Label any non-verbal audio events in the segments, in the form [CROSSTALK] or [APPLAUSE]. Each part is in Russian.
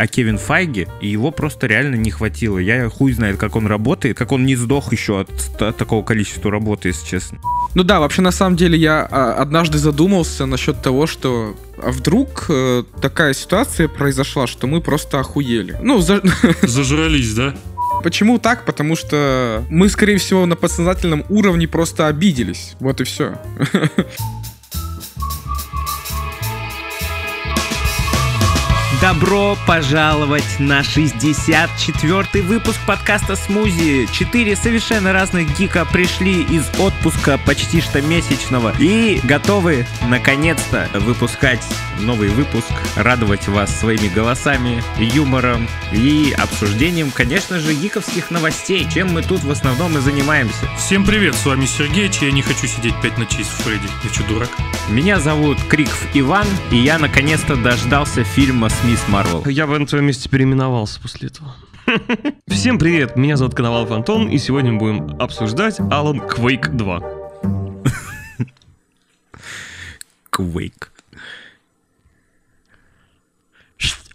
а Кевин Файги, и его просто реально не хватило. Я хуй знает, как он работает, как он не сдох еще от, от такого количества работы, если честно. Ну да, вообще на самом деле я а, однажды задумался насчет того, что а вдруг э, такая ситуация произошла, что мы просто охуели. Ну, за... [LAUGHS] Зажрались, да? Почему так? Потому что мы, скорее всего, на подсознательном уровне просто обиделись. Вот и все. [LAUGHS] Добро пожаловать на 64-й выпуск подкаста «Смузи». Четыре совершенно разных гика пришли из отпуска почти что месячного и готовы, наконец-то, выпускать новый выпуск, радовать вас своими голосами, юмором и обсуждением, конечно же, гиковских новостей, чем мы тут в основном и занимаемся. Всем привет, с вами Сергей, я не хочу сидеть 5 ночей с Фредди. Я что, дурак? Меня зовут Криков Иван, и я наконец-то дождался фильма с Мисс Марвел. Я бы на твоем месте переименовался после этого. [LAUGHS] Всем привет, меня зовут Коновалов Антон, и сегодня мы будем обсуждать Alan Quake 2. [LAUGHS] Quake.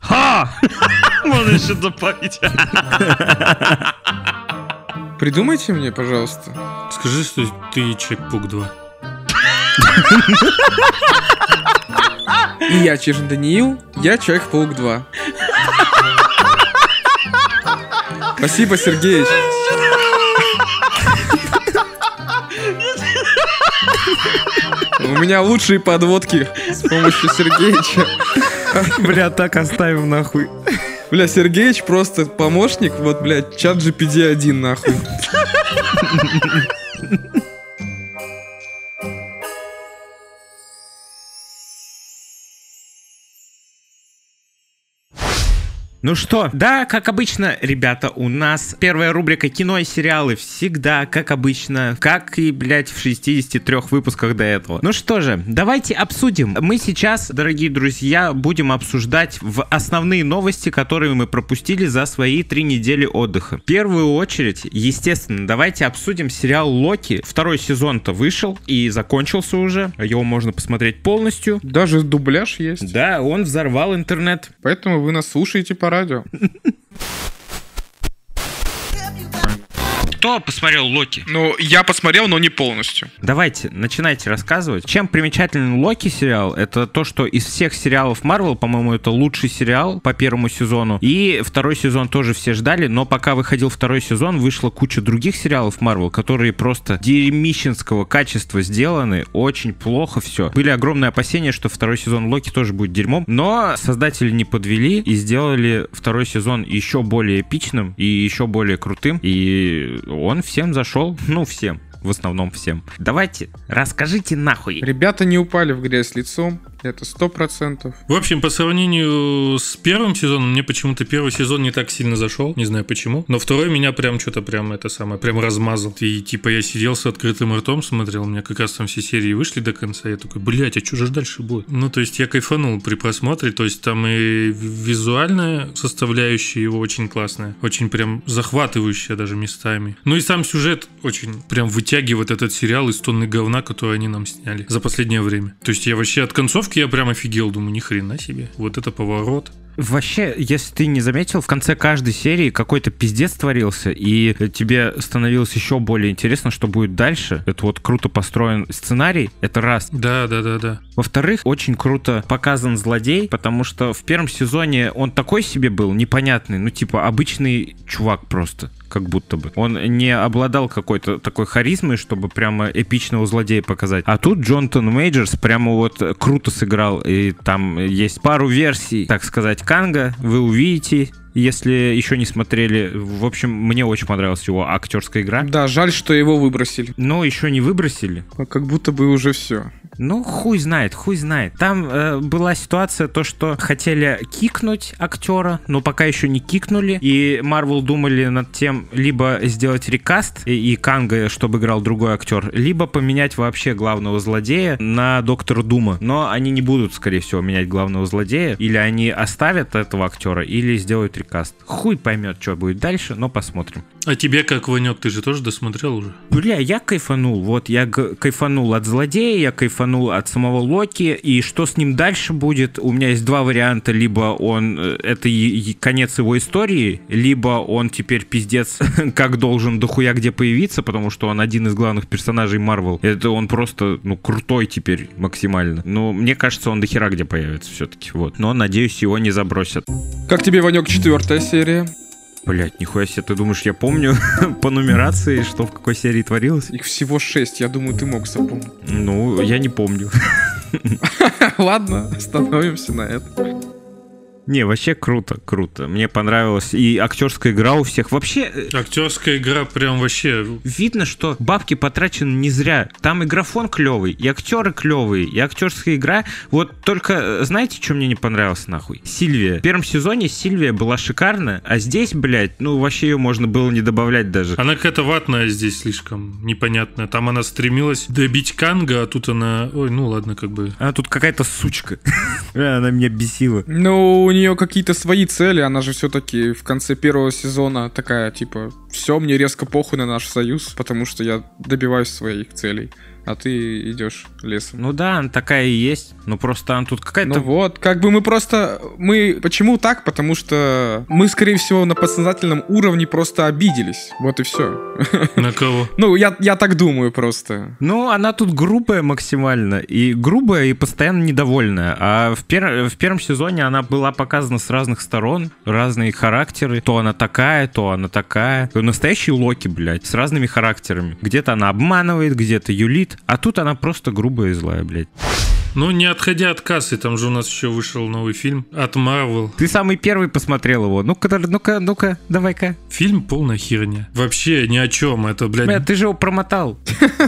Ха! [LAUGHS] Можно еще добавить. Придумайте мне, пожалуйста. Скажи, что ты Чекпук 2. И я Чижин Даниил, я Человек-паук 2. Спасибо, Сергеевич. У меня лучшие подводки с помощью Сергеевича. Бля, так оставим нахуй. Бля, Сергеевич просто помощник, вот, блядь, чат GPD-1 нахуй. Ну что, да, как обычно, ребята, у нас первая рубрика кино и сериалы всегда, как обычно, как и, блядь, в 63 выпусках до этого. Ну что же, давайте обсудим. Мы сейчас, дорогие друзья, будем обсуждать в основные новости, которые мы пропустили за свои три недели отдыха. В первую очередь, естественно, давайте обсудим сериал Локи. Второй сезон-то вышел и закончился уже. Его можно посмотреть полностью. Даже дубляж есть. Да, он взорвал интернет. Поэтому вы нас слушаете по радио. Кто посмотрел Локи? Ну, я посмотрел, но не полностью. Давайте, начинайте рассказывать. Чем примечателен Локи сериал? Это то, что из всех сериалов Марвел, по-моему, это лучший сериал по первому сезону. И второй сезон тоже все ждали, но пока выходил второй сезон, вышла куча других сериалов Марвел, которые просто дерьмищенского качества сделаны, очень плохо все. Были огромные опасения, что второй сезон Локи тоже будет дерьмом, но создатели не подвели и сделали второй сезон еще более эпичным и еще более крутым. И он всем зашел, ну всем, в основном всем. Давайте, расскажите нахуй. Ребята не упали в грязь лицом, это сто процентов. В общем, по сравнению с первым сезоном, мне почему-то первый сезон не так сильно зашел, не знаю почему. Но второй меня прям что-то прям это самое, прям размазал. И типа я сидел с открытым ртом, смотрел, у меня как раз там все серии вышли до конца. Я такой, блядь, а что же дальше будет? Ну, то есть я кайфанул при просмотре, то есть там и визуальная составляющая его очень классная, очень прям захватывающая даже местами. Ну и сам сюжет очень прям вытягивает этот сериал из тонны говна, который они нам сняли за последнее время. То есть я вообще от концовки я прям офигел, думаю, ни хрена себе. Вот это поворот. Вообще, если ты не заметил, в конце каждой серии какой-то пиздец творился, и тебе становилось еще более интересно, что будет дальше. Это вот круто построен сценарий, это раз. Да, да, да, да. Во-вторых, очень круто показан злодей, потому что в первом сезоне он такой себе был, непонятный, ну типа обычный чувак просто как будто бы. Он не обладал какой-то такой харизмой, чтобы прямо эпичного злодея показать. А тут Джонатан Мейджерс прямо вот круто сыграл. И там есть пару версий, так сказать, Канга. Вы увидите если еще не смотрели. В общем, мне очень понравилась его актерская игра. Да, жаль, что его выбросили. Но еще не выбросили. А как будто бы уже все. Ну, хуй знает, хуй знает. Там э, была ситуация, то, что хотели кикнуть актера, но пока еще не кикнули. И Марвел думали над тем, либо сделать рекаст и, и Канга, чтобы играл другой актер, либо поменять вообще главного злодея на Доктора Дума. Но они не будут, скорее всего, менять главного злодея. Или они оставят этого актера, или сделают рекаст. Хуй поймет, что будет дальше, но посмотрим. А тебе как, Ванек, ты же тоже досмотрел уже? Бля, я кайфанул. Вот я г- кайфанул от злодея, я кайфанул от самого Локи. И что с ним дальше будет? У меня есть два варианта. Либо он... э, Это и- и конец его истории, либо он теперь пиздец [LAUGHS] как должен дохуя где появиться, потому что он один из главных персонажей Марвел. Это он просто, ну, крутой теперь максимально. Но мне кажется, он дохера где появится все-таки. Вот. Но, надеюсь, его не забросят. Как тебе, Ванек, четвертая серия? Блять, нихуя себе, ты думаешь, я помню [LAUGHS] по нумерации, что в какой серии творилось? Их всего шесть, я думаю, ты мог запомнить. Ну, я не помню. [LAUGHS] Ладно, остановимся на этом. Не, вообще круто, круто. Мне понравилось. И актерская игра у всех. Вообще, э, Актерская игра прям вообще... видно, что бабки потрачены не зря. Там и графон клевый, и актеры клевые, и актерская игра. Вот только, э, знаете, что мне не понравилось нахуй? Сильвия. В первом сезоне Сильвия была шикарна, а здесь, блядь, ну вообще ее можно было не добавлять даже. Она какая-то ватная здесь слишком непонятная. Там она стремилась добить Канга, а тут она... Ой, ну ладно, как бы... Она тут какая-то сучка. [LAUGHS] Она меня бесила. Ну, у нее какие-то свои цели, она же все-таки в конце первого сезона такая, типа, все, мне резко похуй на наш союз, потому что я добиваюсь своих целей, а ты идешь лесом. Ну да, она такая и есть. Но просто она тут какая-то... Ну вот, как бы мы просто... Мы... Почему так? Потому что мы, скорее всего, на подсознательном уровне просто обиделись. Вот и все. [LAUGHS] На кого? Ну, я, я так думаю просто. Ну, она тут грубая максимально. И грубая, и постоянно недовольная. А в, пер- в первом сезоне она была показана с разных сторон. Разные характеры. То она такая, то она такая. Настоящий Локи, блядь. С разными характерами. Где-то она обманывает, где-то юлит. А тут она просто грубая и злая, блядь. Ну, не отходя от кассы, там же у нас еще вышел новый фильм от Marvel. Ты самый первый посмотрел его. Ну-ка, ну-ка, ну-ка, давай-ка. Фильм полная херня. Вообще ни о чем. Это, блядь, Бля, ты же его промотал.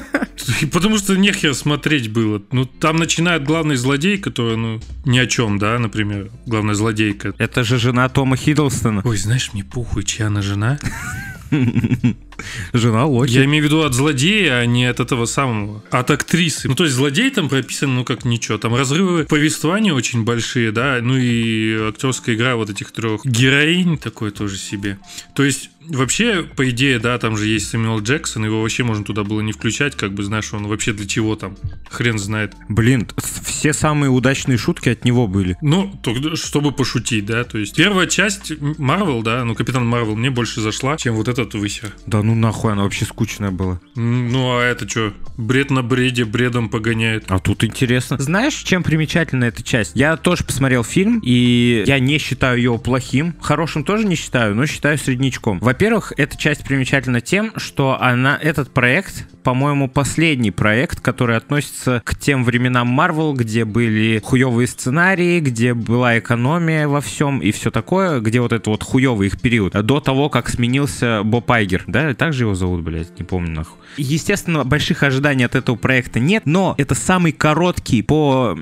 [LAUGHS] Потому что нехер смотреть было. Ну, там начинает главный злодей, который, ну, ни о чем, да, например, главная злодейка. Это же жена Тома Хиддлстона. Ой, знаешь, мне похуй, чья она жена. [LAUGHS] Жена Локи. Я имею в виду от злодея, а не от этого самого. От актрисы. Ну, то есть злодей там прописан, ну, как ничего. Там разрывы повествования очень большие, да, ну и актерская игра вот этих трех героинь такой тоже себе. То есть Вообще, по идее, да, там же есть Сэмюэл Джексон, его вообще можно туда было не включать, как бы, знаешь, он вообще для чего там, хрен знает. Блин, все самые удачные шутки от него были. Ну, только чтобы пошутить, да, то есть первая часть Марвел, да, ну, Капитан Марвел мне больше зашла, чем вот этот высер. Да ну нахуй, она вообще скучная была. Ну, а это что, бред на бреде, бредом погоняет. А тут интересно. Знаешь, чем примечательна эта часть? Я тоже посмотрел фильм, и я не считаю его плохим. Хорошим тоже не считаю, но считаю среднячком. Во-первых, эта часть примечательна тем, что она, этот проект, по-моему, последний проект, который относится к тем временам Marvel, где были хуевые сценарии, где была экономия во всем и все такое, где вот это вот хуевый их период. До того, как сменился Боб Айгер, да, так же его зовут, блядь, не помню нахуй. Естественно, больших ожиданий от этого проекта нет, но это самый короткий по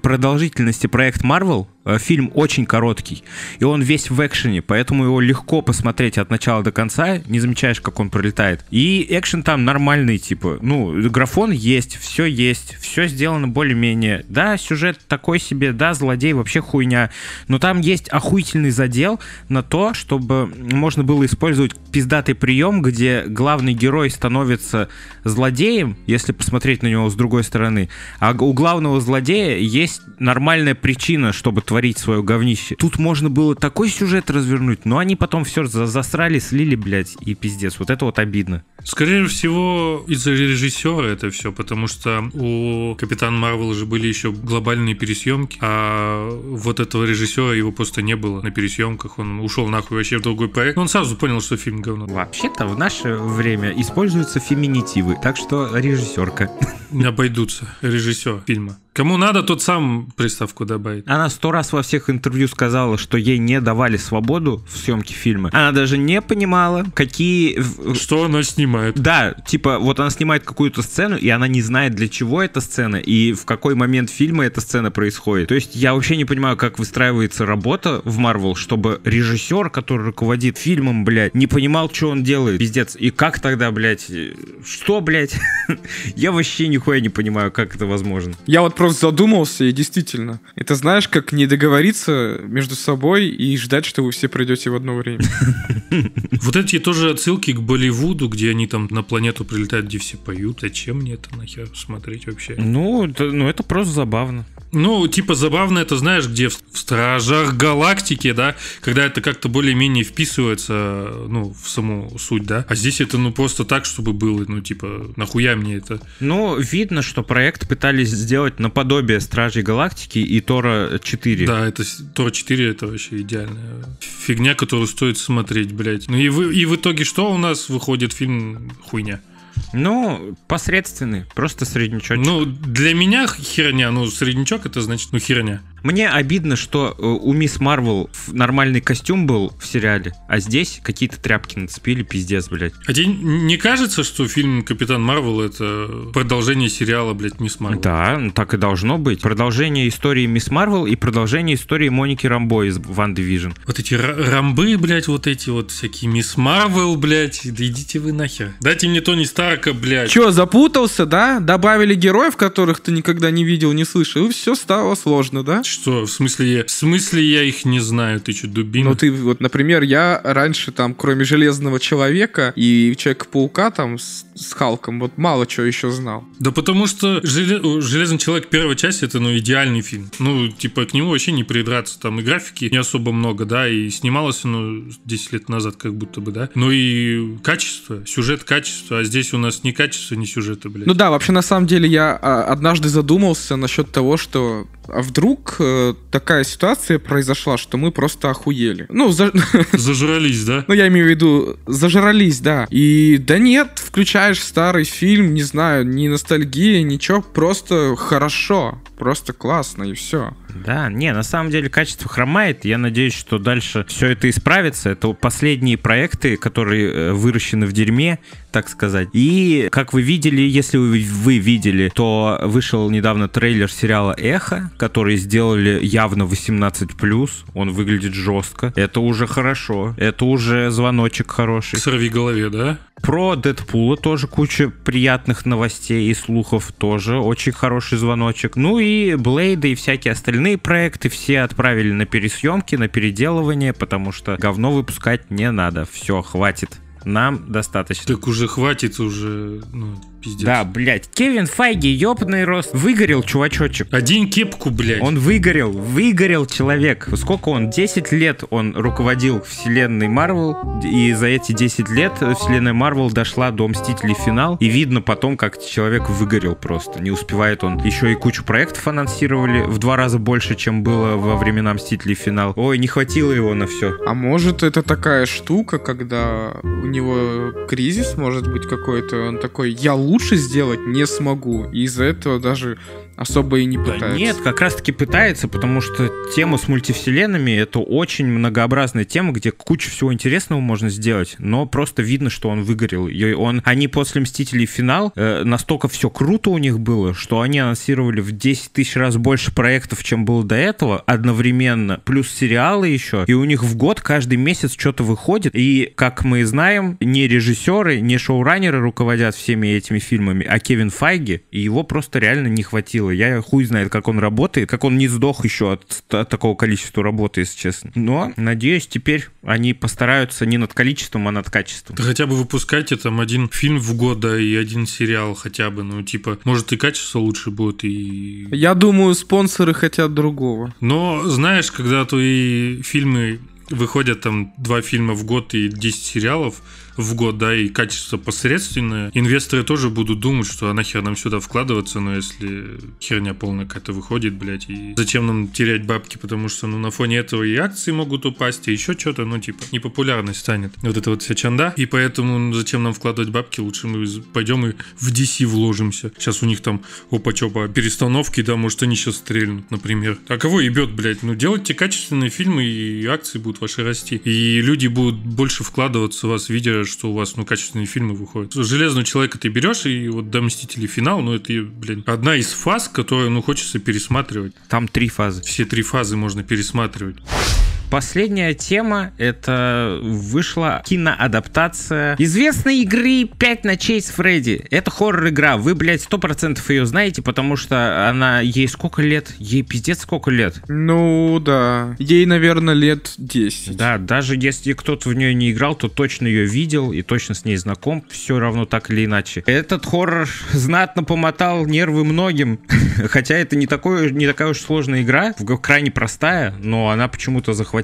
продолжительности проект Marvel. Э, Фильм очень короткий, и он весь в экшене, поэтому его легко посмотреть от начала до конца, не замечаешь, как он пролетает. И экшен там нормальный, типа, ну, графон есть, все есть, все сделано более-менее. Да, сюжет такой себе, да, злодей вообще хуйня, но там есть охуительный задел на то, чтобы можно было использовать пиздатый прием, где главный герой становится злодеем, если посмотреть на него с другой стороны, а у главного злодея есть нормальная причина, чтобы творить свое говнище. Тут можно было такой сюжет развернуть, но они потом все засрали, слили, блядь, и пиздец. Вот это вот обидно. Скорее всего, из-за режиссера это все, потому что у Капитан Марвел же были еще глобальные пересъемки, а вот этого режиссера его просто не было на пересъемках, он ушел нахуй вообще в другой проект. Он сразу понял, что фильм говно. Вообще-то в наше время используются феминитивы, так что режиссерка. Не [LAUGHS] обойдутся режиссер фильма. Кому надо, тот сам приставку добавит. Она сто раз во всех интервью сказала, что ей не давали свободу в съемке фильма. Она даже не понимала, какие... Что она снимает? Да, типа, вот она снимает какую-то сцену, и она не знает, для чего эта сцена, и в какой момент фильма эта сцена происходит. То есть я вообще не понимаю, как выстраивается работа в Марвел, чтобы режиссер, который руководит фильмом, блядь, не понимал, что он делает. Пиздец. И как тогда, блядь, что, блядь? [LAUGHS] Я вообще нихуя не понимаю, как это возможно. Я вот просто просто задумался, и действительно. Это знаешь, как не договориться между собой и ждать, что вы все придете в одно время. [LAUGHS] Вот эти тоже отсылки к Болливуду, где они там на планету прилетают, где все поют. Зачем мне это нахер смотреть вообще? Ну, это, ну, это просто забавно. Ну, типа забавно это, знаешь, где в, Стражах Галактики, да, когда это как-то более-менее вписывается, ну, в саму суть, да. А здесь это, ну, просто так, чтобы было, ну, типа, нахуя мне это? Ну, видно, что проект пытались сделать наподобие Стражей Галактики и Тора 4. Да, это Тора 4 это вообще идеальная фигня, которую стоит смотреть, блядь. Ну и, в, и в итоге что у нас выходит фильм хуйня? Ну, посредственный, просто среднячок. Ну, для меня херня, ну, среднячок это значит, ну, херня. Мне обидно, что э, у Мисс Марвел нормальный костюм был в сериале, а здесь какие-то тряпки нацепили, пиздец, блядь. А тебе не кажется, что фильм Капитан Марвел это продолжение сериала, блядь, Мисс Марвел? Да, так и должно быть. Продолжение истории Мисс Марвел и продолжение истории Моники Рамбо из Ван Division. Вот эти рамбы, блядь, вот эти вот всякие Мисс Марвел, блядь, да идите вы нахер. Дайте мне Тони Старка, блядь. Че, запутался, да? Добавили героев, которых ты никогда не видел, не слышал, и все стало сложно, да? Что, в смысле, я, в смысле я их не знаю? Ты что, дубина? Ну ты, вот, например, я раньше там, кроме Железного Человека и Человека-паука там с, с Халком, вот мало чего еще знал. Да потому что Желе... Железный Человек первая часть это, ну, идеальный фильм. Ну, типа, к нему вообще не придраться. Там и графики не особо много, да, и снималось оно 10 лет назад как будто бы, да. Ну и качество, сюжет, качество, а здесь у нас ни качества, ни сюжета, блядь. Ну да, вообще на самом деле я а, однажды задумался насчет того, что а вдруг э, такая ситуация произошла, что мы просто охуели. Ну, за... [LAUGHS] Зажрались, да? Ну, я имею в виду, зажрались, да. И да нет, включаешь старый фильм, не знаю, ни ностальгия, ничего, просто хорошо, просто классно, и все. Да, не, на самом деле качество хромает. Я надеюсь, что дальше все это исправится. Это последние проекты, которые э, выращены в дерьме, так сказать. И, как вы видели, если вы, вы видели, то вышел недавно трейлер сериала «Эхо», который сделали явно 18+. Он выглядит жестко. Это уже хорошо. Это уже звоночек хороший. Сорви голове, да? Про Дэдпула тоже куча приятных новостей и слухов тоже. Очень хороший звоночек. Ну и Блейда и всякие остальные проекты все отправили на пересъемки, на переделывание, потому что говно выпускать не надо. Все, хватит. Нам достаточно. Так уже хватит уже, ну, пиздец. Да, блядь. Кевин Файги, ёбаный рост. Выгорел, чувачочек. Один кепку, блядь. Он выгорел, выгорел человек. Сколько он? 10 лет он руководил вселенной Марвел, и за эти 10 лет вселенная Марвел дошла до Мстителей финал, и видно потом, как человек выгорел просто. Не успевает он. Еще и кучу проектов анонсировали, в два раза больше, чем было во времена Мстителей финал. Ой, не хватило его на все. А может это такая штука, когда у него кризис может быть какой-то, он такой, я лучше сделать не смогу. И из-за этого даже особо и не пытается. Да нет, как раз таки пытается, потому что тема с мультивселенными это очень многообразная тема, где куча всего интересного можно сделать, но просто видно, что он выгорел. И он, они после Мстителей финал э, настолько все круто у них было, что они анонсировали в 10 тысяч раз больше проектов, чем было до этого, одновременно, плюс сериалы еще, и у них в год каждый месяц что-то выходит, и, как мы знаем, не режиссеры, не шоураннеры руководят всеми этими фильмами, а Кевин Файги, и его просто реально не хватило силы. Я хуй знает, как он работает, как он не сдох еще от, от такого количества работы, если честно. Но, надеюсь, теперь они постараются не над количеством, а над качеством. Да хотя бы выпускайте там один фильм в год, да, и один сериал хотя бы, ну, типа, может и качество лучше будет, и... Я думаю, спонсоры хотят другого. Но, знаешь, когда твои фильмы выходят там два фильма в год и 10 сериалов, в год, да, и качество посредственное, инвесторы тоже будут думать, что а нахер нам сюда вкладываться, но если херня полная какая-то выходит, блядь, и зачем нам терять бабки, потому что, ну, на фоне этого и акции могут упасть, и еще что-то, ну, типа, непопулярность станет. Вот это вот вся чанда, и поэтому ну, зачем нам вкладывать бабки, лучше мы пойдем и в DC вложимся. Сейчас у них там, опа-чопа, перестановки, да, может, они сейчас стрельнут, например. А кого ебет, блядь? Ну, делайте качественные фильмы, и акции будут ваши расти. И люди будут больше вкладываться в вас, видя, что у вас, ну, качественные фильмы выходят. Железного человека ты берешь, и вот до Мстителей финал, ну, это, блин, одна из фаз, которую, ну, хочется пересматривать. Там три фазы. Все три фазы можно пересматривать. Последняя тема — это вышла киноадаптация известной игры «Пять ночей с Фредди». Это хоррор-игра. Вы, блядь, сто процентов ее знаете, потому что она... Ей сколько лет? Ей пиздец сколько лет? Ну, да. Ей, наверное, лет 10. Да, даже если кто-то в нее не играл, то точно ее видел и точно с ней знаком, все равно так или иначе. Этот хоррор [LAUGHS] знатно помотал нервы многим, [LAUGHS] хотя это не, такое, не такая уж сложная игра, крайне простая, но она почему-то захватила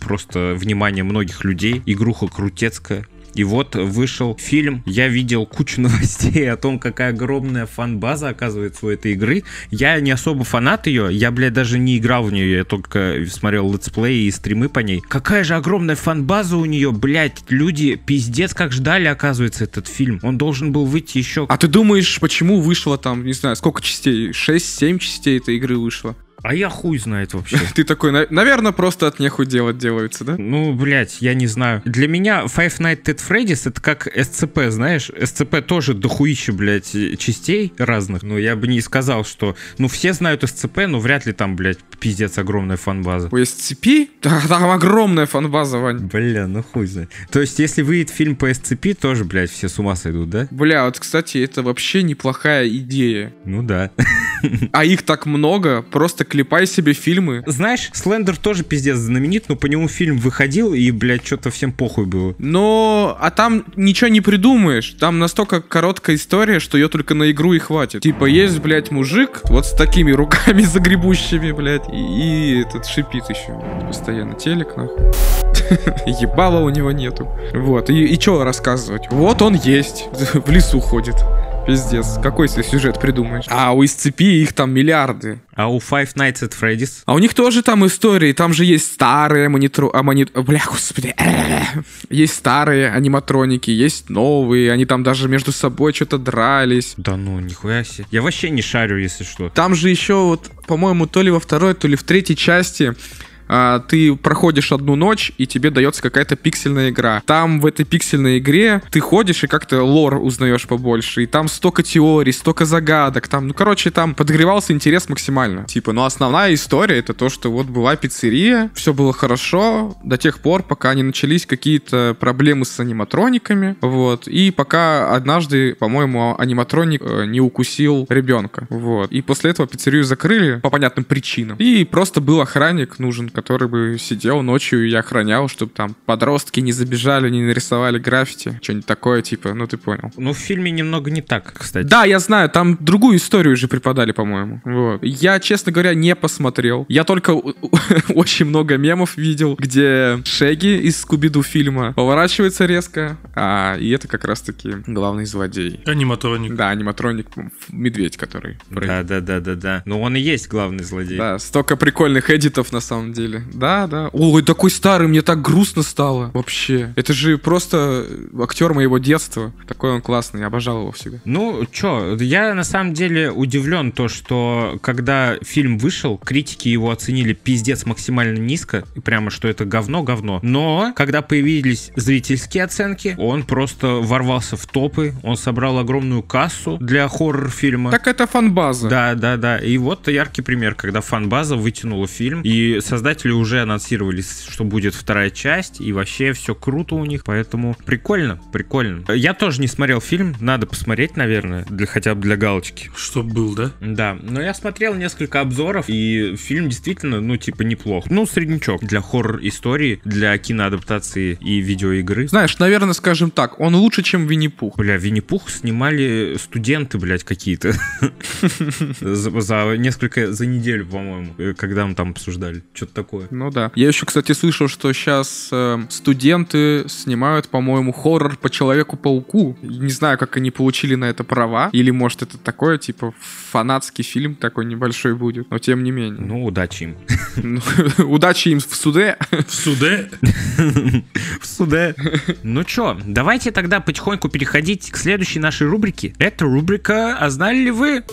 просто внимание многих людей. Игруха крутецкая, и вот вышел фильм, я видел кучу [LAUGHS] новостей о том, какая огромная фан-база оказывается у этой игры. Я не особо фанат ее, я, блядь, даже не играл в нее, я только смотрел летсплеи и стримы по ней. Какая же огромная фан-база у нее, блядь, люди пиздец как ждали, оказывается, этот фильм. Он должен был выйти еще... А ты думаешь, почему вышло там, не знаю, сколько частей? 6-7 частей этой игры вышло? А я хуй знает вообще. [LAUGHS] Ты такой, наверное, просто от нехуй делать делается, да? Ну, блядь, я не знаю. Для меня Five Nights at Freddy's это как СЦП, знаешь? СЦП тоже дохуище, блядь, частей разных. Но я бы не сказал, что... Ну, все знают СЦП, но вряд ли там, блядь, пиздец огромная фан-база. У SCP? Да, там огромная фан-база, Вань. Бля, ну хуй знает. То есть, если выйдет фильм по SCP, тоже, блядь, все с ума сойдут, да? Бля, вот, кстати, это вообще неплохая идея. Ну да. [LAUGHS] [LAUGHS] А их так много, просто клепай себе фильмы. Знаешь, Слендер тоже пиздец знаменит, но по нему фильм выходил, и, блядь, что-то всем похуй было. Но, а там ничего не придумаешь. Там настолько короткая история, что ее только на игру и хватит. Типа, есть, блядь, мужик вот с такими руками [LAUGHS] загребущими, блядь, и, и этот шипит еще. Постоянно телек, нахуй. [LAUGHS] Ебала у него нету. Вот, и, и что рассказывать? Вот он есть, в лесу ходит. Пиздец. Какой себе сюжет придумаешь? А у SCP их там миллиарды. А у Five Nights at Freddy's? А у них тоже там истории. Там же есть старые монитру... А, мони... Бля, господи. Есть старые аниматроники, есть новые. Они там даже между собой что-то дрались. Да ну, нихуя себе. Я вообще не шарю, если что. Там же еще вот, по-моему, то ли во второй, то ли в третьей части а, ты проходишь одну ночь, и тебе дается какая-то пиксельная игра. Там в этой пиксельной игре ты ходишь и как-то лор узнаешь побольше. И там столько теорий, столько загадок. Там, ну, короче, там подогревался интерес максимально. Типа, ну, основная история это то, что вот была пиццерия, все было хорошо до тех пор, пока не начались какие-то проблемы с аниматрониками. Вот. И пока однажды, по-моему, аниматроник э, не укусил ребенка. Вот. И после этого пиццерию закрыли по понятным причинам. И просто был охранник нужен, который бы сидел ночью и охранял, чтобы там подростки не забежали, не нарисовали граффити. Что-нибудь такое, типа, ну ты понял. Ну, в фильме немного не так, кстати. Да, я знаю, там другую историю уже преподали, по-моему. Вот. Я, честно говоря, не посмотрел. Я только [LAUGHS] очень много мемов видел, где Шеги из Скуби-Ду фильма поворачивается резко, а и это как раз-таки главный злодей. Аниматроник. Да, аниматроник, медведь, который. Да, да, да, да, да. Но он и есть главный злодей. Да, столько прикольных эдитов на самом деле деле. Да, да. Ой, такой старый, мне так грустно стало. Вообще. Это же просто актер моего детства. Такой он классный, я обожал его всегда. Ну, чё, я на самом деле удивлен то, что когда фильм вышел, критики его оценили пиздец максимально низко, и прямо что это говно-говно. Но, когда появились зрительские оценки, он просто ворвался в топы, он собрал огромную кассу для хоррор-фильма. Так это фан-база. Да, да, да. И вот яркий пример, когда фан-база вытянула фильм, и создать создатели уже анонсировали, что будет вторая часть, и вообще все круто у них, поэтому прикольно, прикольно. Я тоже не смотрел фильм, надо посмотреть, наверное, для хотя бы для галочки. Чтоб был, да? Да, но я смотрел несколько обзоров, и фильм действительно, ну, типа, неплох. Ну, среднячок для хоррор-истории, для киноадаптации и видеоигры. Знаешь, наверное, скажем так, он лучше, чем Винни-Пух. Бля, Винни-Пух снимали студенты, блядь, какие-то. [LAUGHS] За несколько, за неделю, по-моему, когда мы там обсуждали. Что-то такое. Ну да. Я еще, кстати, слышал, что сейчас э, студенты снимают, по-моему, хоррор по Человеку-пауку. Не знаю, как они получили на это права. Или, может, это такое, типа, фанатский фильм такой небольшой будет. Но тем не менее. Ну, удачи им. [LAUGHS] Ну, [LAUGHS] удачи им в суде. В суде? [LAUGHS] В суде. Ну чё, давайте тогда потихоньку переходить к следующей нашей рубрике. Это рубрика «А знали ли вы?»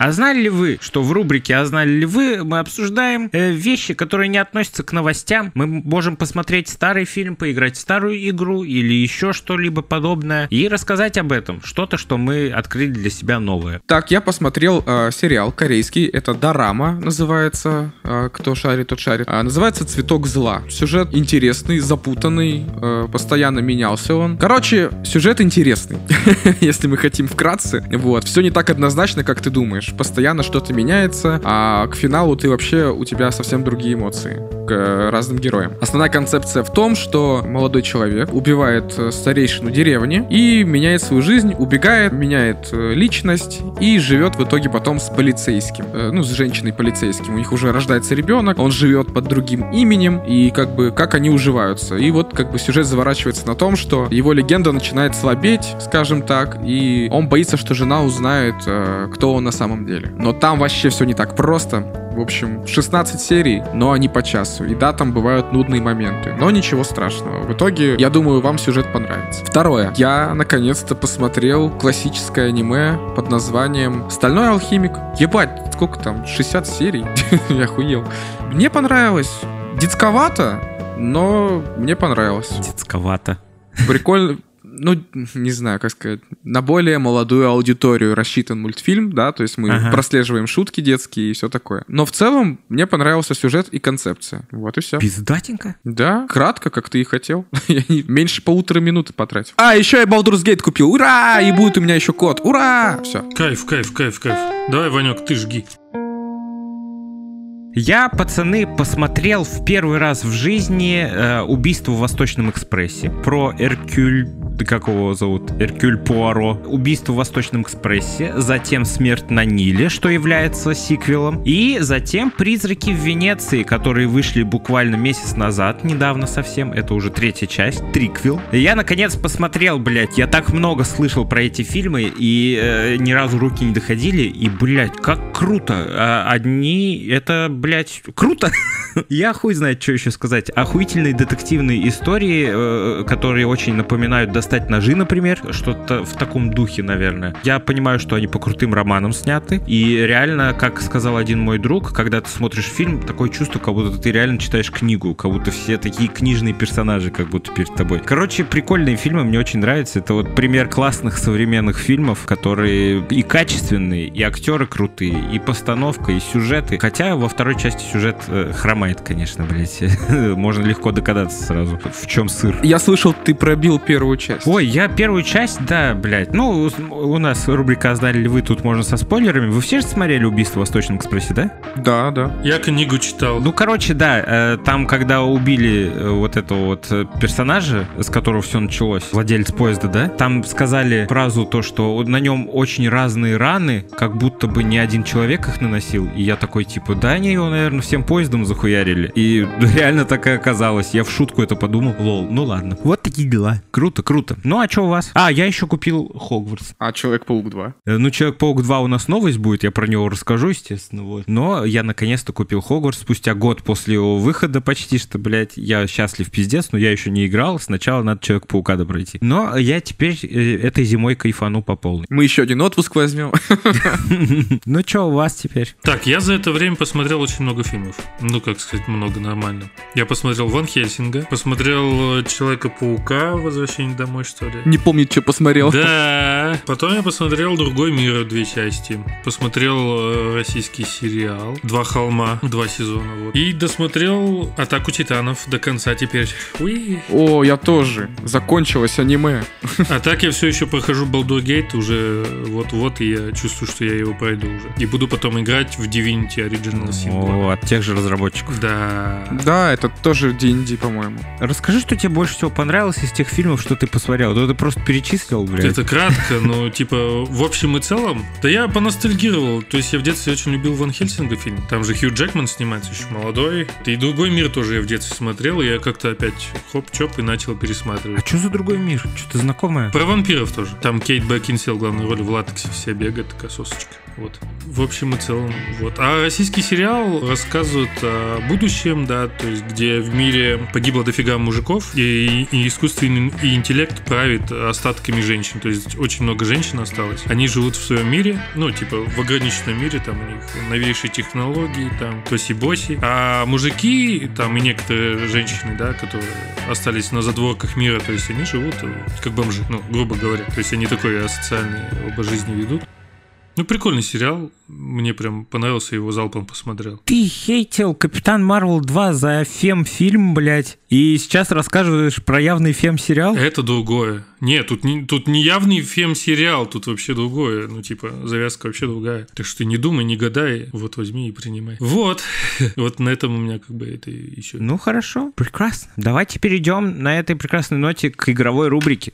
А знали ли вы, что в рубрике «А знали ли вы» мы обсуждаем э, вещи, которые не относятся к новостям? Мы можем посмотреть старый фильм, поиграть в старую игру или еще что-либо подобное и рассказать об этом. Что-то, что мы открыли для себя новое. Так, я посмотрел э, сериал корейский, это Дорама называется, э, кто шарит, тот шарит. А, называется «Цветок зла». Сюжет интересный, запутанный, э, постоянно менялся он. Короче, сюжет интересный, [LAUGHS] если мы хотим вкратце. Вот, все не так однозначно, как ты думаешь. Постоянно что-то меняется, а к финалу ты вообще, у тебя совсем другие эмоции к разным героям. Основная концепция в том, что молодой человек убивает э, старейшину деревни и меняет свою жизнь, убегает, меняет э, личность и живет в итоге потом с полицейским, э, ну, с женщиной полицейским. У них уже рождается ребенок, он живет под другим именем, и как бы как они уживаются. И вот как бы сюжет заворачивается на том, что его легенда начинает слабеть, скажем так, и он боится, что жена узнает, кто он на самом деле. Но там вообще все не так просто. В общем, 16 серий, но они по часу. И да, там бывают нудные моменты. Но ничего страшного. В итоге, я думаю, вам сюжет понравится. Второе. Я наконец-то посмотрел классическое аниме под названием «Стальной алхимик». Ебать, сколько там? 60 серий? [LAUGHS] Я охуел. Мне понравилось. Детсковато, но мне понравилось. Детсковато. Прикольно. Ну, не знаю, как сказать, на более молодую аудиторию рассчитан мультфильм, да, то есть мы Ага. прослеживаем шутки детские и все такое. Но в целом мне понравился сюжет и концепция. Вот и все. Пиздатенько? Да, кратко, как ты и хотел. [LAUGHS] Я не- меньше полутора минуты потратил. А, еще я Baldur's Gate купил. Ура! И будет у меня еще код. Ура! Все. Кайф, кайф, кайф, кайф. Давай, Ванек, ты жги. Я, пацаны, посмотрел в первый раз в жизни э, «Убийство в Восточном экспрессе». Про Эркюль... Как его зовут? Эркюль Пуаро. «Убийство в Восточном экспрессе». Затем «Смерть на Ниле», что является сиквелом. И затем «Призраки в Венеции», которые вышли буквально месяц назад, недавно совсем. Это уже третья часть, триквел. Я, наконец, посмотрел, блядь. Я так много слышал про эти фильмы, и э, ни разу руки не доходили. И, блядь, как круто. А одни... Это, блядь, круто. Я хуй знает, что еще сказать. Охуительные детективные истории, э, которые очень напоминают «Достать ножи», например. Что-то в таком духе, наверное. Я понимаю, что они по крутым романам сняты. И реально, как сказал один мой друг, когда ты смотришь фильм, такое чувство, как будто ты реально читаешь книгу. Как будто все такие книжные персонажи, как будто перед тобой. Короче, прикольные фильмы, мне очень нравятся. Это вот пример классных современных фильмов, которые и качественные, и актеры крутые, и постановка, и сюжеты. Хотя во второй части сюжет э, хромает, конечно, блядь. [LAUGHS] Можно легко догадаться сразу, в чем сыр. Я слышал, ты пробил первую часть. Ой, я первую часть, да, блядь. Ну, у нас рубрика «А знали ли вы?» Тут можно со спойлерами. Вы все же смотрели «Убийство в Восточном экспрессе», да? Да, да. Я книгу читал. Ну, короче, да, э, там, когда убили э, вот этого вот э, персонажа, с которого все началось, владелец поезда, да, там сказали фразу то, что на нем очень разные раны, как будто бы не один человек их наносил. И я такой, типа, да, они его, наверное, всем поездом захуярили. И [LAUGHS] реально так и оказалось. Я в шутку это подумал. Лол, ну ладно. Вот такие дела. Круто, круто. Ну, а что у вас? А, я еще купил Хогвартс. А Человек-паук 2? Э, Ну, Человек-паук 2 у нас новость будет, я про него расскажу, естественно, вот. Но я наконец-то купил Хогвартс спустя год после его выхода почти что, блядь, я счастлив пиздец, но я еще не играл, сначала надо Человек-паука допройти. Но я теперь э, этой зимой кайфану по полной. Мы еще один отпуск возьмем. [LAUGHS] Ну, что у вас теперь? Так, я за это время посмотрел очень много фильмов. Ну, как сказать, много нормально. Я посмотрел Ван Хельсинга, посмотрел э, Человека-паука, Возвращение домой, что ли. Не помню, что посмотрел. Да. Потом я посмотрел «Другой мир» две части. Посмотрел э, российский сериал «Два холма», два сезона. Вот. И досмотрел «Атаку титанов» до конца теперь. Уи. О, я тоже. Закончилось аниме. А так я все еще прохожу Baldur Gate уже вот-вот, и я чувствую, что я его пройду уже. И буду потом играть в Divinity Original Sin 2. О, от тех же разработчиков. Да. Да, это тоже D&D, по-моему. Расскажи, что тебе больше всего понравилось из тех фильмов, что ты посмотрел. Ну, ты просто перечислил, блядь. Это кратко, но типа в общем и целом, да я поностальгировал. То есть я в детстве очень любил Ван Хельсинга фильм. Там же Хью Джекман снимается еще молодой. И другой мир тоже я в детстве смотрел, и я как-то опять хоп-чоп и начал А пересматривать. что за другой мир? Что-то знакомое? Про вампиров тоже. Там Кейт Бекинсел в главной роли в латексе все бегает, такая сосочка. Вот. В общем и целом, вот. А российский сериал рассказывает о будущем, да, то есть где в мире погибло дофига мужиков, и, и искусственный интеллект правит остатками женщин. То есть очень много женщин осталось. Они живут в своем мире, ну, типа, в ограниченном мире, там у них новейшие технологии, там, тоси-боси. А мужики, там, и некоторые женщины, да, которые остались на задворках мира, то есть они живут э, как бомжи, ну, грубо говоря. То есть они такой асоциальный образ жизни ведут. Ну, прикольный сериал. Мне прям понравился, его залпом посмотрел. Ты хейтил Капитан Марвел 2 за фем-фильм, блядь, и сейчас рассказываешь про явный фем-сериал? Это другое. Нет, тут не, тут не явный фем-сериал, тут вообще другое. Ну, типа, завязка вообще другая. Так что не думай, не гадай, вот возьми и принимай. Вот. [LAUGHS] вот на этом у меня как бы это еще. Ну, хорошо. Прекрасно. Давайте перейдем на этой прекрасной ноте к игровой рубрике.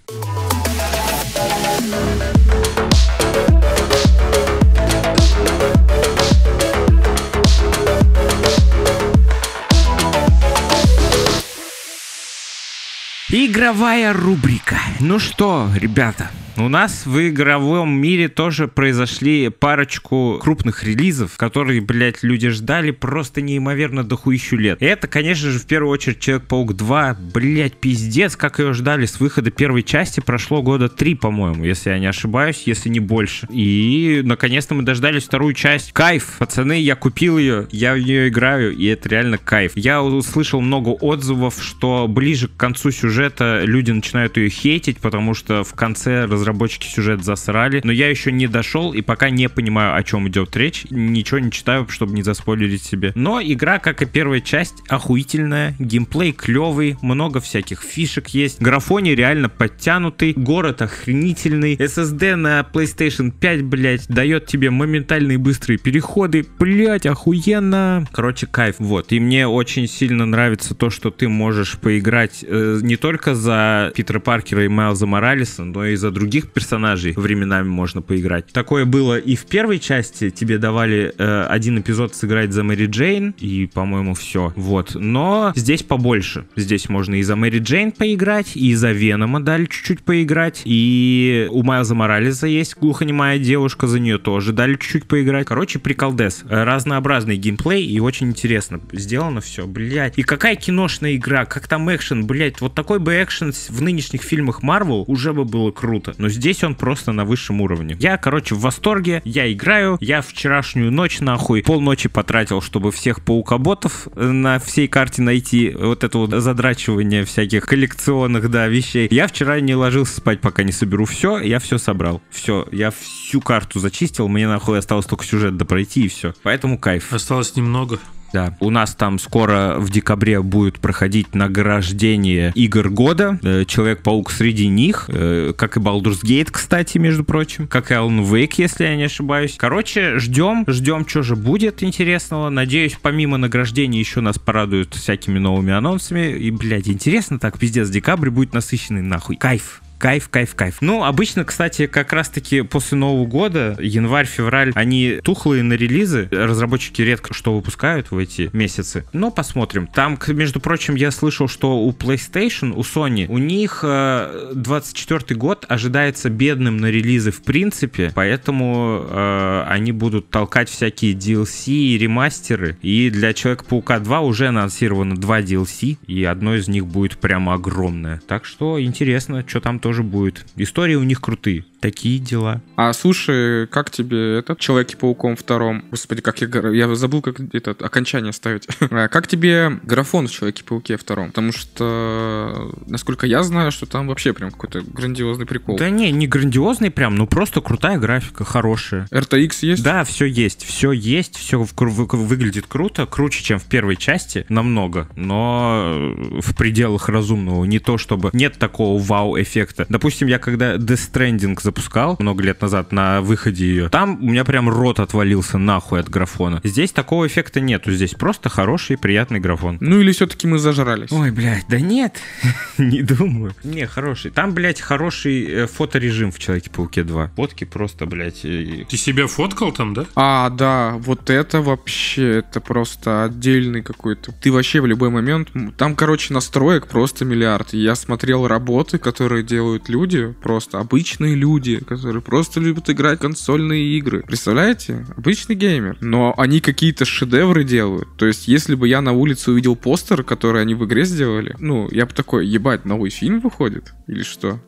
Игровая рубрика. Ну что, ребята, у нас в игровом мире тоже произошли парочку крупных релизов, которые, блядь, люди ждали просто неимоверно дохуищу лет. И это, конечно же, в первую очередь Человек-паук 2. Блядь, пиздец, как ее ждали с выхода первой части. Прошло года три, по-моему, если я не ошибаюсь, если не больше. И, наконец-то, мы дождались вторую часть. Кайф, пацаны, я купил ее, я в нее играю, и это реально кайф. Я услышал много отзывов, что ближе к концу сюжета люди начинают ее хейтить, потому что в конце раз разработчики сюжет засрали, но я еще не дошел и пока не понимаю, о чем идет речь. Ничего не читаю, чтобы не заспойлерить себе. Но игра, как и первая часть, охуительная, геймплей клевый, много всяких фишек есть, графоний реально подтянутый, город охренительный, SSD на PlayStation 5, блять, дает тебе моментальные быстрые переходы, блять, охуенно. Короче, кайф. Вот, и мне очень сильно нравится то, что ты можешь поиграть э, не только за Питера Паркера и Майлза Моралеса, но и за других других персонажей временами можно поиграть. Такое было и в первой части. Тебе давали э, один эпизод сыграть за Мэри Джейн, и, по-моему, все. Вот. Но здесь побольше. Здесь можно и за Мэри Джейн поиграть, и за Венома дали чуть-чуть поиграть, и у Майлза Моралеса есть глухонемая девушка, за нее тоже дали чуть-чуть поиграть. Короче, приколдес. Разнообразный геймплей, и очень интересно сделано все, блять. И какая киношная игра, как там экшен, блять, вот такой бы экшен в нынешних фильмах Марвел уже бы было круто. Но здесь он просто на высшем уровне. Я, короче, в восторге, я играю, я вчерашнюю ночь, нахуй, полночи потратил, чтобы всех паукоботов э, на всей карте найти, вот это вот задрачивание всяких коллекционных, да, вещей. Я вчера не ложился спать, пока не соберу все, я все собрал. Все, я всю карту зачистил, мне нахуй осталось только сюжет допройти и все. Поэтому кайф. Осталось немного. Да. У нас там скоро в декабре будет проходить награждение игр года. Э, Человек-паук среди них, э, как и Baldur's Gate, кстати, между прочим, как и Alan Wake, если я не ошибаюсь. Короче, ждем, ждем, что же будет интересного. Надеюсь, помимо награждения еще нас порадуют всякими новыми анонсами. И, блядь, интересно так, пиздец, декабрь будет насыщенный нахуй. Кайф. Кайф, кайф, кайф. Ну, обычно, кстати, как раз-таки после Нового года, январь, февраль, они тухлые на релизы. Разработчики редко что выпускают в эти месяцы. Но посмотрим. Там, между прочим, я слышал, что у PlayStation, у Sony, у них э, 24 год ожидается бедным на релизы в принципе, поэтому э, они будут толкать всякие DLC и ремастеры. И для Человека-паука 2 уже анонсировано два DLC, и одно из них будет прямо огромное. Так что интересно, что там тоже будет. Истории у них крутые. Такие дела. А слушай, как тебе этот Человеки-пауком втором? Господи, как я... Я забыл, как это окончание ставить. [LAUGHS] А как тебе графон в Человеке-пауке втором? Потому что, насколько я знаю, что там вообще прям какой-то грандиозный прикол. Да не, не грандиозный прям, ну просто крутая графика, хорошая. RTX есть? Да, все есть, все есть, все выглядит круто, круче, чем в первой части, намного, но в пределах разумного. Не то, чтобы нет такого вау-эффекта эффекта. Допустим, я когда Death Stranding запускал много лет назад на выходе ее, там у меня прям рот отвалился нахуй от графона. Здесь такого эффекта нету, здесь просто хороший приятный графон. Ну или все-таки мы зажрались? Ой, блядь, да нет, [LAUGHS] не думаю. Не, хороший. Там, блядь, хороший э, фоторежим в Человеке-пауке 2. Фотки просто, блядь. И... Ты себя фоткал там, да? А, да, вот это вообще, это просто отдельный какой-то. Ты вообще в любой момент... Там, короче, настроек просто миллиард. Я смотрел работы, которые делают люди, просто обычные люди, люди, которые просто любят играть в консольные игры. Представляете? Обычный геймер. Но они какие-то шедевры делают. То есть, если бы я на улице увидел постер, который они в игре сделали, ну, я бы такой, ебать, новый фильм выходит? Или что?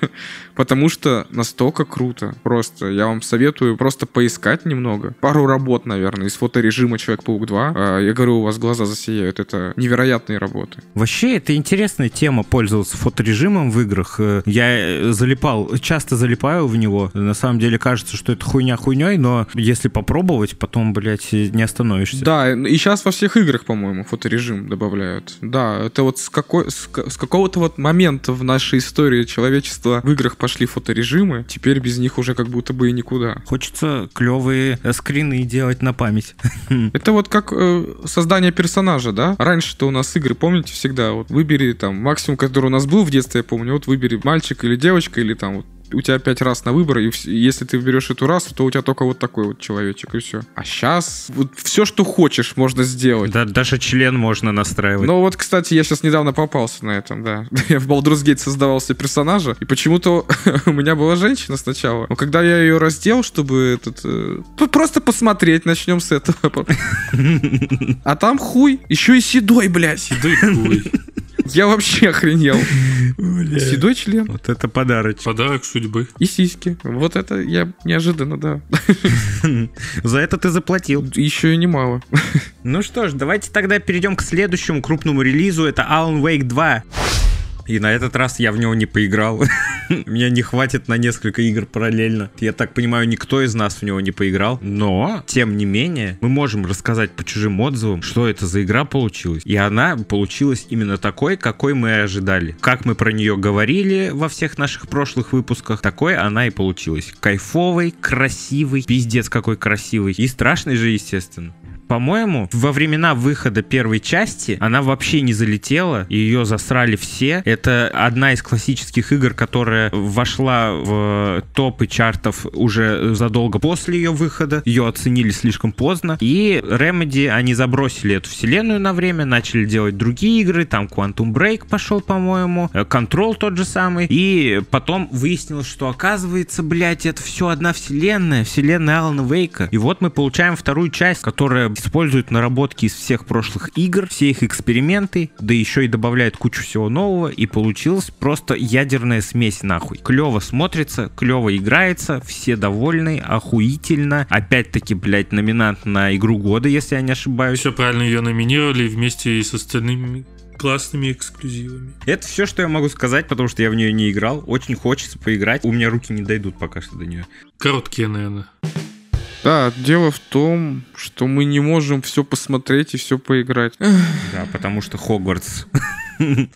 [LAUGHS] Потому что настолько круто. Просто я вам советую просто поискать немного. Пару работ, наверное, из фоторежима Человек-паук 2. А, я говорю, у вас глаза засияют. Это невероятные работы. Вообще, это интересная тема пользоваться фоторежимом в играх. Э, Я э, залипал, часто залипаю в него. На самом деле кажется, что это хуйня хуйней, но если попробовать, потом, блядь, не остановишься. Да, и сейчас во всех играх, по-моему, фоторежим добавляют. Да, это вот с, какой, с, с какого-то вот момента в нашей истории человечества в играх пошли фоторежимы, теперь без них уже как будто бы и никуда. Хочется клевые э, скрины делать на память. [LAUGHS] Это вот как э, создание персонажа, да? Раньше-то у нас игры, помните, всегда вот выбери там максимум, который у нас был в детстве, я помню, вот выбери мальчик или девочка, или там вот у тебя пять раз на выбор, и если ты выберешь эту расу, то у тебя только вот такой вот человечек, и все. А сейчас вот все, что хочешь, можно сделать. Да, даже член можно настраивать. Ну вот, кстати, я сейчас недавно попался на этом, да. [LAUGHS] Я в Baldur's Gate создавал себе персонажа, и почему-то [LAUGHS] у меня была женщина сначала. Но когда я ее раздел, чтобы этот... э, просто посмотреть, начнем с этого. [LAUGHS] А там хуй, еще и седой, блядь. Седой хуй. Я вообще охренел. Седой член Вот это подарок. Подарок судьбы. и сиськи. Вот это я неожиданно, да. [LAUGHS] За это ты заплатил. Еще и немало. Ну что ж, давайте тогда перейдем к следующему крупному релизу. Это Alan Wake 2. И на этот раз я в него не поиграл. [LAUGHS] Меня не хватит на несколько игр параллельно. Я так понимаю, никто из нас в него не поиграл. Но, тем не менее, мы можем рассказать по чужим отзывам, что это за игра получилась. И она получилась именно такой, какой мы и ожидали. Как мы про нее говорили во всех наших прошлых выпусках, такой она и получилась. Кайфовый, красивый, пиздец какой красивый. И страшный же, естественно. По-моему, во времена выхода первой части она вообще не залетела, ее засрали все. Это одна из классических игр, которая вошла в топы чартов уже задолго после ее выхода. Ее оценили слишком поздно. И Remedy, они забросили эту вселенную на время, начали делать другие игры. Там Quantum Break пошел, по-моему, э, Control тот же самый. И потом выяснилось, что оказывается, блядь, это все одна вселенная, вселенная Алана Вейка. И вот мы получаем вторую часть, которая использует наработки из всех прошлых игр, все их эксперименты, да еще и добавляет кучу всего нового, и получилась просто ядерная смесь нахуй. Клево смотрится, клево играется, все довольны, охуительно. Опять-таки, блядь, номинант на игру года, если я не ошибаюсь. Все правильно ее номинировали вместе с остальными классными эксклюзивами. Это все, что я могу сказать, потому что я в нее не играл. Очень хочется поиграть. У меня руки не дойдут пока что до нее. Короткие, наверное. Да, дело в том, что мы не можем все посмотреть и все поиграть. Да, потому что Хогвартс.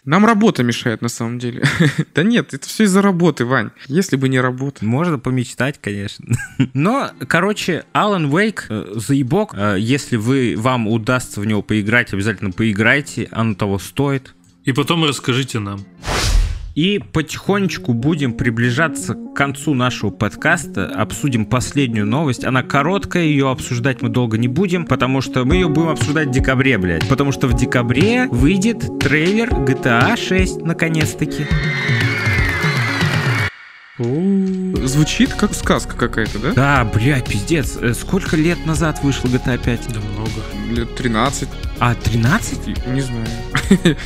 Нам работа мешает на самом деле. [LAUGHS] Да нет, это все из-за работы, Вань. Если бы не работа. Можно помечтать, конечно. [LAUGHS] Но, короче, Alan Wake, э, заебок. Э, Если вы, вам удастся в него поиграть, обязательно поиграйте. Оно того стоит. И потом расскажите нам. И потихонечку будем приближаться к концу нашего подкаста. Обсудим последнюю новость. Она короткая, ее обсуждать мы долго не будем, потому что мы ее будем обсуждать в декабре, блядь. Потому что в декабре выйдет трейлер GTA 6, наконец-таки. Звучит как сказка какая-то, да? Да, блядь, пиздец. Э, Сколько лет назад вышла GTA 5? Да много. Лет 13, А, 13? и- не знаю. [LAUGHS]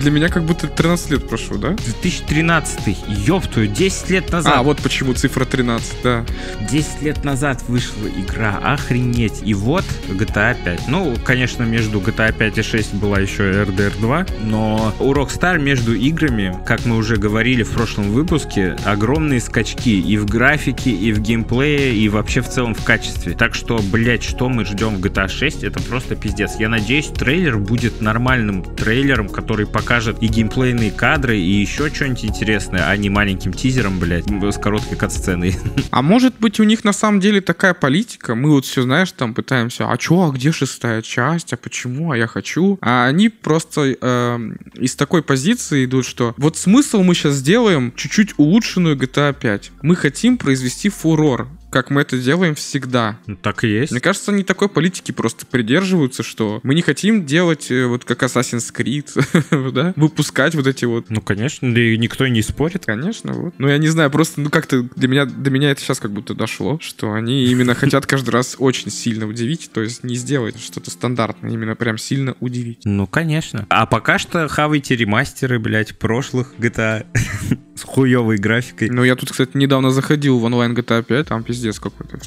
Для меня как будто 13 лет прошло, да? 2013. Ёб твою, 10 лет назад. А, вот почему цифра 13, да. 10 лет назад вышла игра, охренеть. И вот GTA 5. Ну, конечно, между GTA 5 и 6 была еще RDR 2, но у Rockstar между играми, как мы уже говорили в прошлом выпуске, огромные скачки и в графике, и в геймплее, и вообще в целом в качестве. Так что, блять, что мы ждем в GTA 6, это просто пиздец. Я надеюсь, трейлер будет нормальным трейлером, который покажет и геймплейные кадры, и еще что-нибудь интересное, а не маленьким тизером, блять, с короткой кат-сценой. [LAUGHS] А может быть у них на самом деле такая политика? Мы вот все, знаешь, там пытаемся, а чё, а где шестая часть, а почему, а я хочу. А они просто эм, из такой позиции идут, что вот смысл мы сейчас сделаем чуть-чуть улучшенную GTA 5. Мы хотим произвести фурор. Как мы это делаем всегда. Ну, так и есть. Мне кажется, они такой политики просто придерживаются, что мы не хотим делать э, вот как Assassin's Creed, [LAUGHS] да, выпускать вот эти вот Ну, конечно, да и никто не спорит. Конечно, вот. Ну, я не знаю, просто, ну, как-то для меня, до меня это сейчас как будто дошло, что они именно хотят каждый раз очень сильно удивить, то есть не сделать что-то стандартное, именно прям сильно удивить. Ну, конечно. А пока что хавайте ремастеры, блядь, прошлых GTA [LAUGHS] с хуевой графикой. Ну, я тут, кстати, недавно заходил в онлайн GTA 5, там пиздец какой-то.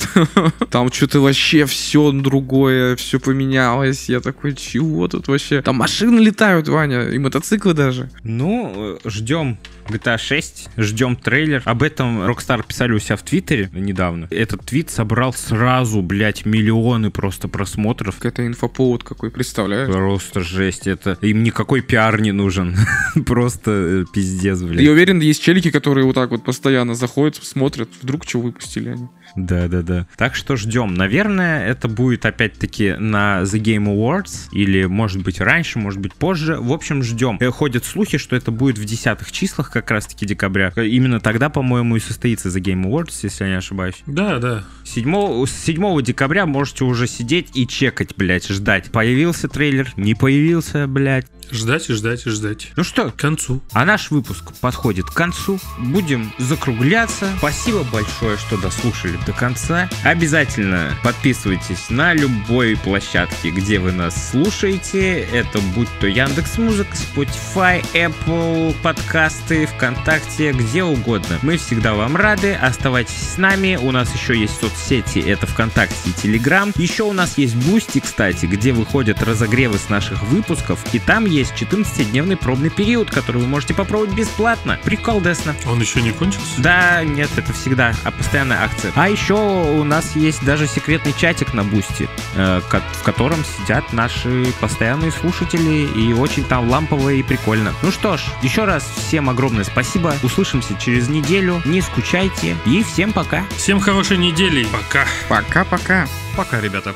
[LAUGHS] Там что-то вообще все другое, все поменялось. Я такой, чего тут вообще? Там машины летают, Ваня, и мотоциклы даже. Ну, ждем GTA 6, ждем трейлер. Об этом Rockstar писали у себя в Твиттере недавно. Этот твит собрал сразу, блядь, миллионы просто просмотров. Это инфоповод какой, представляешь? Просто жесть, это им никакой пиар не нужен. [LAUGHS] Просто э, пиздец, Я блядь. уверен, есть челики, которые вот так вот постоянно заходят, смотрят, вдруг что выпустили они. Да, да, да. Так что ждем. Наверное, это будет опять-таки на The Game Awards, или может быть раньше, может быть позже. В общем, ждем. Э, Ходят слухи, что это будет в десятых числах как раз-таки декабря. Э, Именно тогда, по-моему, и состоится The Game Awards, если я не ошибаюсь. Да, да. 7, с 7 декабря можете уже сидеть и чекать, блядь, ждать. Появился трейлер, не появился, блядь. Ждать и ждать и ждать. Ну что, К концу. а наш выпуск подходит к концу. Будем закругляться. Спасибо большое, что дослушали до конца. Обязательно подписывайтесь на любой площадке, где вы нас слушаете. Это будь то Яндекс Музыка, Spotify, Apple, подкасты, ВКонтакте, где угодно. Мы всегда вам рады. Оставайтесь с нами. У нас еще есть соцсети. Это ВКонтакте и Телеграм. Еще у нас есть Boosty, кстати, где выходят разогревы с наших выпусков. И там есть 14-дневный пробный период, который вы можете попробовать бесплатно. Прикол, Десно. Он еще не кончился? Да, нет, это всегда а постоянная акция. А еще у нас есть даже секретный чатик на Boosty, э, в котором сидят наши постоянные слушатели, и очень там лампово и прикольно. Ну что ж, еще раз всем огромное спасибо. Услышимся через неделю. Не скучайте и всем пока. Всем хорошей недели. Пока. Пока-пока. Пока, ребята.